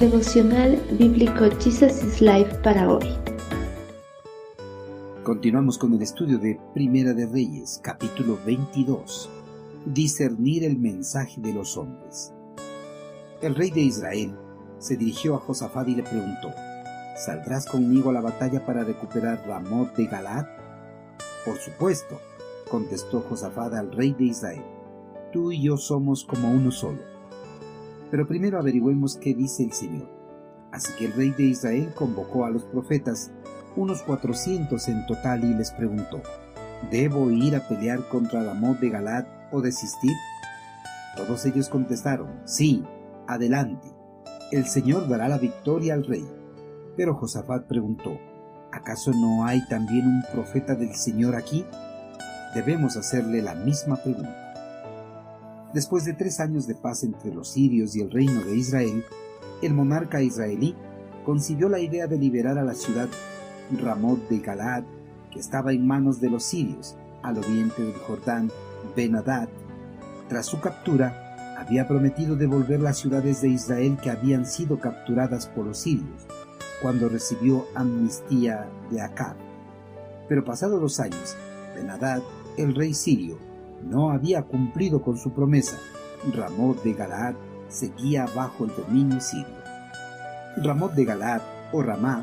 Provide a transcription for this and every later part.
Devocional Bíblico Jesus is Life para hoy. Continuamos con el estudio de Primera de Reyes, capítulo 22. Discernir el mensaje de los hombres. El rey de Israel se dirigió a Josafat y le preguntó, ¿Saldrás conmigo a la batalla para recuperar Ramot de Galad? Por supuesto, contestó Josafat al rey de Israel. Tú y yo somos como uno solo. Pero primero averigüemos qué dice el Señor. Así que el rey de Israel convocó a los profetas, unos cuatrocientos en total, y les preguntó, ¿Debo ir a pelear contra Ramot de Galad o desistir? Todos ellos contestaron, sí, adelante. El Señor dará la victoria al rey. Pero Josafat preguntó, ¿acaso no hay también un profeta del Señor aquí? Debemos hacerle la misma pregunta. Después de tres años de paz entre los sirios y el reino de Israel, el monarca israelí concibió la idea de liberar a la ciudad Ramot de Galad, que estaba en manos de los sirios, al oriente del Jordán, Benadad. Tras su captura, había prometido devolver las ciudades de Israel que habían sido capturadas por los sirios, cuando recibió amnistía de Acab. Pero pasados los años, Benadad, el rey sirio, no había cumplido con su promesa. Ramot de Galaad seguía bajo el dominio sirio. Ramot de Galaad, o Ramá,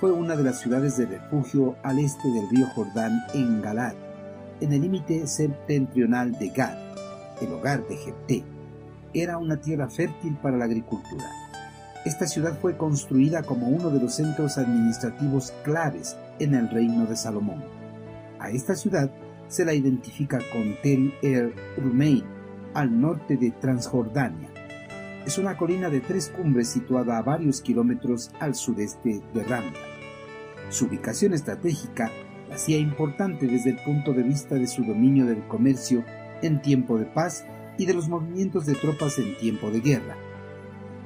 fue una de las ciudades de refugio al este del río Jordán en Galaad, en el límite septentrional de Gad, el hogar de Jepté. Era una tierra fértil para la agricultura. Esta ciudad fue construida como uno de los centros administrativos claves en el reino de Salomón. A esta ciudad se la identifica con Tel el Rumein, al norte de Transjordania. Es una colina de tres cumbres situada a varios kilómetros al sudeste de Ramla. Su ubicación estratégica la hacía importante desde el punto de vista de su dominio del comercio en tiempo de paz y de los movimientos de tropas en tiempo de guerra.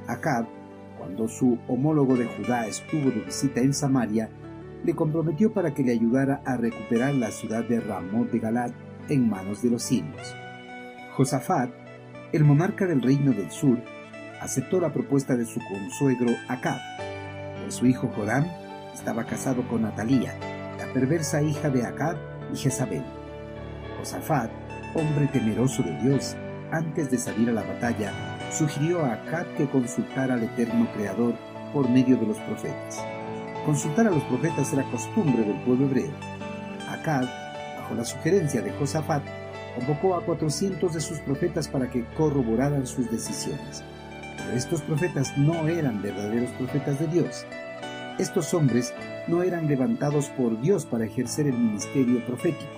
Acab, cuando su homólogo de Judá estuvo de visita en Samaria, le comprometió para que le ayudara a recuperar la ciudad de Ramot de Galad en manos de los sirios. Josafat, el monarca del reino del sur, aceptó la propuesta de su consuegro Acab, pues su hijo Joram estaba casado con Natalía, la perversa hija de Acab y Jezabel. Josafat, hombre temeroso de Dios, antes de salir a la batalla, sugirió a Acab que consultara al eterno Creador por medio de los profetas. Consultar a los profetas era costumbre del pueblo hebreo. Acab, bajo la sugerencia de Josafat, convocó a 400 de sus profetas para que corroboraran sus decisiones. Pero estos profetas no eran verdaderos profetas de Dios. Estos hombres no eran levantados por Dios para ejercer el ministerio profético.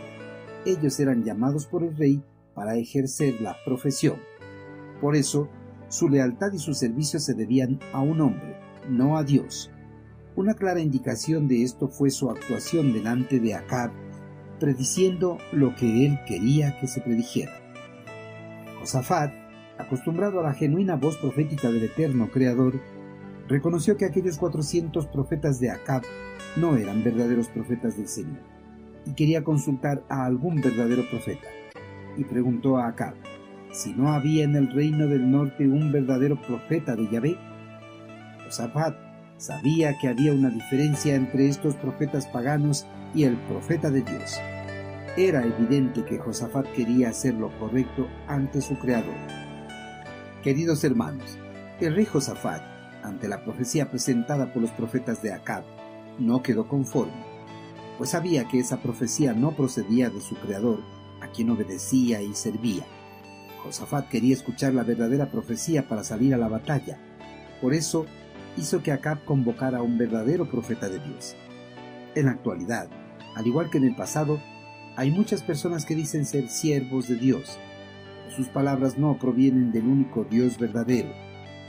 Ellos eran llamados por el rey para ejercer la profesión. Por eso, su lealtad y su servicio se debían a un hombre, no a Dios. Una clara indicación de esto fue su actuación delante de Acab, prediciendo lo que él quería que se predijera. Josafat, acostumbrado a la genuina voz profética del eterno Creador, reconoció que aquellos 400 profetas de Acab no eran verdaderos profetas del Señor, y quería consultar a algún verdadero profeta, y preguntó a Acab si no había en el reino del norte un verdadero profeta de Yahvé. Sabía que había una diferencia entre estos profetas paganos y el profeta de Dios. Era evidente que Josafat quería hacer lo correcto ante su Creador. Queridos hermanos, el rey Josafat, ante la profecía presentada por los profetas de Acab, no quedó conforme, pues sabía que esa profecía no procedía de su Creador, a quien obedecía y servía. Josafat quería escuchar la verdadera profecía para salir a la batalla. Por eso hizo que Acab convocara a un verdadero profeta de Dios. En la actualidad, al igual que en el pasado, hay muchas personas que dicen ser siervos de Dios. sus palabras no provienen del único Dios verdadero.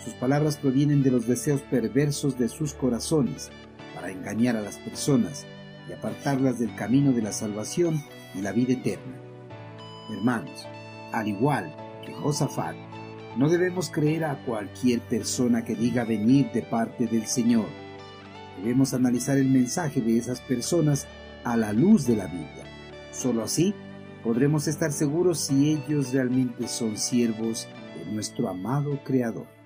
Sus palabras provienen de los deseos perversos de sus corazones para engañar a las personas y apartarlas del camino de la salvación y la vida eterna. Hermanos, al igual que Josafat, no debemos creer a cualquier persona que diga venir de parte del Señor. Debemos analizar el mensaje de esas personas a la luz de la Biblia. Solo así podremos estar seguros si ellos realmente son siervos de nuestro amado Creador.